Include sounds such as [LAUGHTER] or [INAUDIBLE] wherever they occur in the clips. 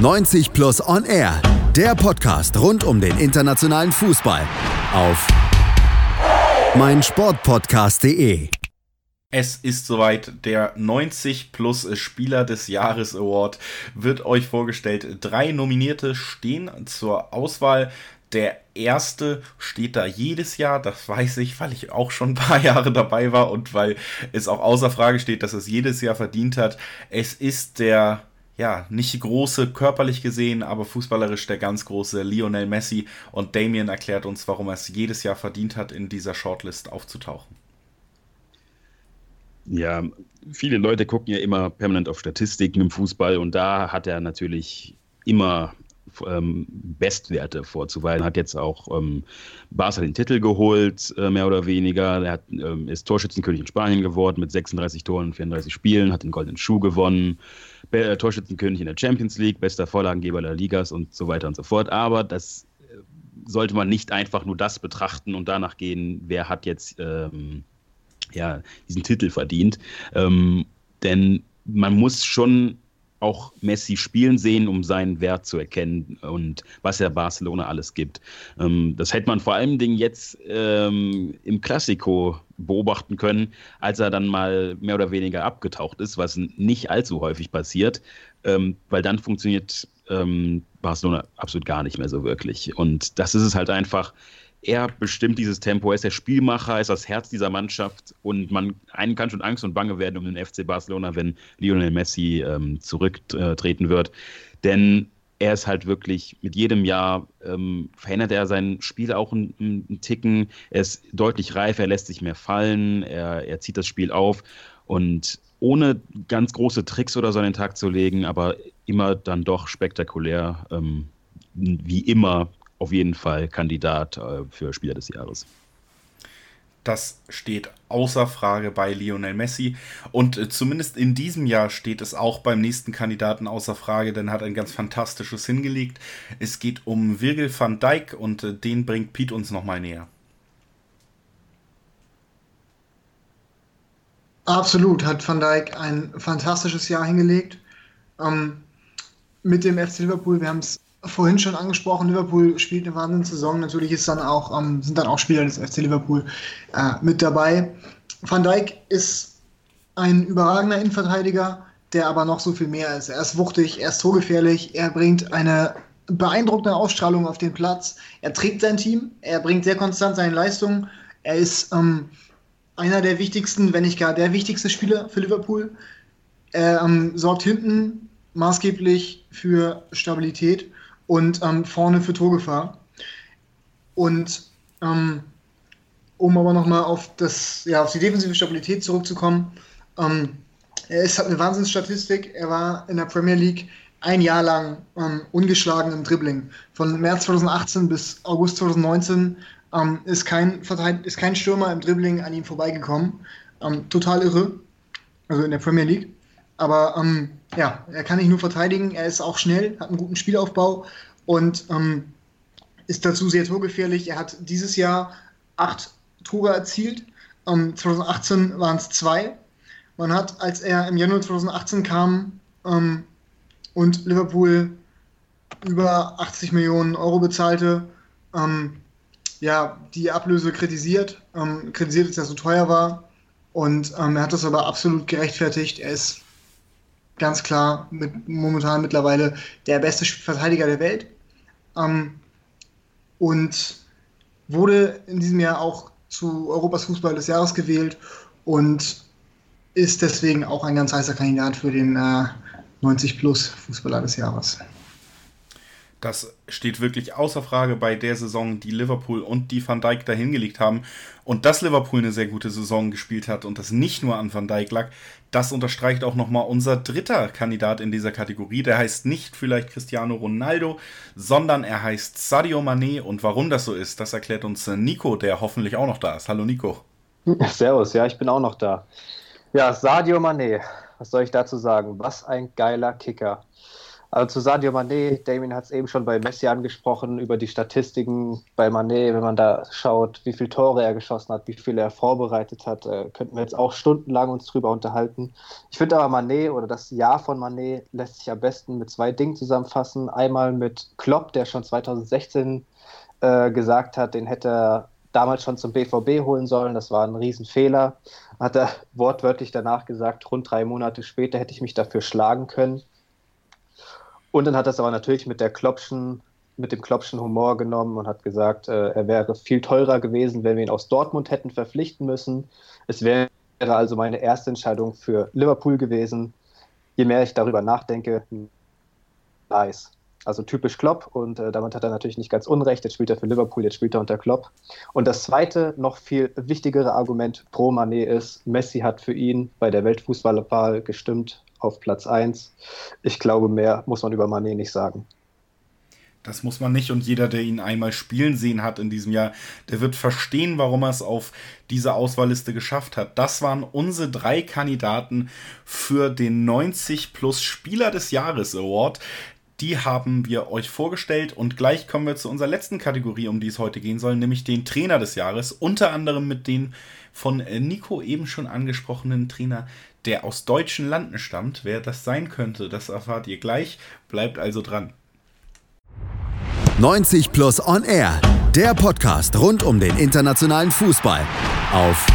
90 Plus On Air, der Podcast rund um den internationalen Fußball auf meinsportpodcast.de. Es ist soweit, der 90 Plus Spieler des Jahres Award wird euch vorgestellt. Drei Nominierte stehen zur Auswahl. Der erste steht da jedes Jahr, das weiß ich, weil ich auch schon ein paar [LAUGHS] Jahre dabei war und weil es auch außer Frage steht, dass es jedes Jahr verdient hat. Es ist der ja, nicht große körperlich gesehen, aber fußballerisch der ganz große Lionel Messi. Und Damien erklärt uns, warum er es jedes Jahr verdient hat, in dieser Shortlist aufzutauchen. Ja, viele Leute gucken ja immer permanent auf Statistiken im Fußball und da hat er natürlich immer ähm, Bestwerte vorzuweisen. Hat jetzt auch ähm, Barca den Titel geholt, äh, mehr oder weniger. Er hat, ähm, ist Torschützenkönig in Spanien geworden mit 36 Toren in 34 Spielen, hat den Goldenen Schuh gewonnen, äh, Torschützenkönig in der Champions League, bester Vorlagengeber der Ligas und so weiter und so fort. Aber das äh, sollte man nicht einfach nur das betrachten und danach gehen, wer hat jetzt ähm, ja, diesen Titel verdient. Ähm, denn man muss schon auch Messi spielen sehen, um seinen Wert zu erkennen und was er Barcelona alles gibt. Ähm, das hätte man vor allen Dingen jetzt ähm, im Klassiko beobachten können, als er dann mal mehr oder weniger abgetaucht ist, was nicht allzu häufig passiert, ähm, weil dann funktioniert ähm, Barcelona absolut gar nicht mehr so wirklich. Und das ist es halt einfach er bestimmt dieses Tempo, er ist der Spielmacher, er ist das Herz dieser Mannschaft und man einen kann schon Angst und Bange werden um den FC Barcelona, wenn Lionel Messi ähm, zurücktreten wird. Denn er ist halt wirklich mit jedem Jahr ähm, verändert er sein Spiel auch einen, einen, Ticken. Er ist deutlich reifer, er lässt sich mehr fallen, er, er zieht das Spiel auf und ohne ganz große Tricks oder so an den Tag zu legen, aber immer dann doch spektakulär, ähm, wie immer auf jeden Fall Kandidat äh, für Spieler des Jahres. Das steht außer Frage bei Lionel Messi. Und äh, zumindest in diesem Jahr steht es auch beim nächsten Kandidaten außer Frage, denn er hat ein ganz fantastisches hingelegt. Es geht um Virgil van Dijk und äh, den bringt Pete uns nochmal näher. Absolut, hat Van Dijk ein fantastisches Jahr hingelegt. Ähm, mit dem FC Liverpool, wir haben es vorhin schon angesprochen, Liverpool spielt eine Wahnsinnssaison. Natürlich ist dann auch, ähm, sind dann auch Spieler des FC Liverpool äh, mit dabei. Van Dijk ist ein überragender Innenverteidiger, der aber noch so viel mehr ist. Er ist wuchtig, er ist torgefährlich, er bringt eine beeindruckende Ausstrahlung auf den Platz. Er trägt sein Team, er bringt sehr konstant seine Leistungen. Er ist ähm, einer der wichtigsten, wenn nicht gar der wichtigste Spieler für Liverpool. Er ähm, sorgt hinten maßgeblich für Stabilität und ähm, vorne für Torgefahr. Und ähm, um aber nochmal auf, ja, auf die defensive Stabilität zurückzukommen, ähm, er ist, hat eine Wahnsinnsstatistik. Er war in der Premier League ein Jahr lang ähm, ungeschlagen im Dribbling. Von März 2018 bis August 2019 ähm, ist, kein ist kein Stürmer im Dribbling an ihm vorbeigekommen. Ähm, total irre. Also in der Premier League. Aber ähm, ja, er kann nicht nur verteidigen, er ist auch schnell, hat einen guten Spielaufbau und ähm, ist dazu sehr torgefährlich. Er hat dieses Jahr acht Tore erzielt. Ähm, 2018 waren es zwei. Man hat, als er im Januar 2018 kam ähm, und Liverpool über 80 Millionen Euro bezahlte, ähm, ja, die Ablöse kritisiert, ähm, kritisiert, dass er so teuer war. Und ähm, er hat das aber absolut gerechtfertigt. Er ist ganz klar mit, momentan mittlerweile der beste Verteidiger der Welt. Ähm, und wurde in diesem Jahr auch zu Europas Fußball des Jahres gewählt und ist deswegen auch ein ganz heißer Kandidat für den äh, 90 Plus Fußballer des Jahres. Das steht wirklich außer Frage bei der Saison, die Liverpool und die Van Dijk da hingelegt haben. Und dass Liverpool eine sehr gute Saison gespielt hat und das nicht nur an Van Dijk lag, das unterstreicht auch nochmal unser dritter Kandidat in dieser Kategorie. Der heißt nicht vielleicht Cristiano Ronaldo, sondern er heißt Sadio Mané. Und warum das so ist, das erklärt uns Nico, der hoffentlich auch noch da ist. Hallo Nico. [LAUGHS] Servus, ja, ich bin auch noch da. Ja, Sadio Mané, was soll ich dazu sagen? Was ein geiler Kicker. Also zu Sadio Mané, Damien hat es eben schon bei Messi angesprochen, über die Statistiken bei Mané, wenn man da schaut, wie viele Tore er geschossen hat, wie viele er vorbereitet hat, äh, könnten wir jetzt auch stundenlang uns drüber unterhalten. Ich finde aber Mané oder das Jahr von Mané lässt sich am besten mit zwei Dingen zusammenfassen. Einmal mit Klopp, der schon 2016 äh, gesagt hat, den hätte er damals schon zum BVB holen sollen. Das war ein Riesenfehler. Hat er [LAUGHS] wortwörtlich danach gesagt, rund drei Monate später hätte ich mich dafür schlagen können. Und dann hat er es aber natürlich mit der Klopschen, mit dem Klopschen Humor genommen und hat gesagt, äh, er wäre viel teurer gewesen, wenn wir ihn aus Dortmund hätten verpflichten müssen. Es wäre also meine erste Entscheidung für Liverpool gewesen. Je mehr ich darüber nachdenke, nice. Also typisch Klopp und äh, damit hat er natürlich nicht ganz unrecht. Jetzt spielt er für Liverpool, jetzt spielt er unter Klopp. Und das zweite, noch viel wichtigere Argument pro Manet ist, Messi hat für ihn bei der Weltfußballwahl gestimmt auf Platz 1. Ich glaube, mehr muss man über Manet nicht sagen. Das muss man nicht und jeder, der ihn einmal spielen sehen hat in diesem Jahr, der wird verstehen, warum er es auf diese Auswahlliste geschafft hat. Das waren unsere drei Kandidaten für den 90 plus Spieler des Jahres Award. Die haben wir euch vorgestellt und gleich kommen wir zu unserer letzten Kategorie, um die es heute gehen soll, nämlich den Trainer des Jahres. Unter anderem mit den von Nico eben schon angesprochenen Trainer der aus deutschen Landen stammt. Wer das sein könnte, das erfahrt ihr gleich. Bleibt also dran. 90 Plus On Air, der Podcast rund um den internationalen Fußball auf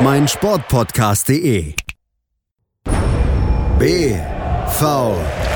meinsportpodcast.de. BV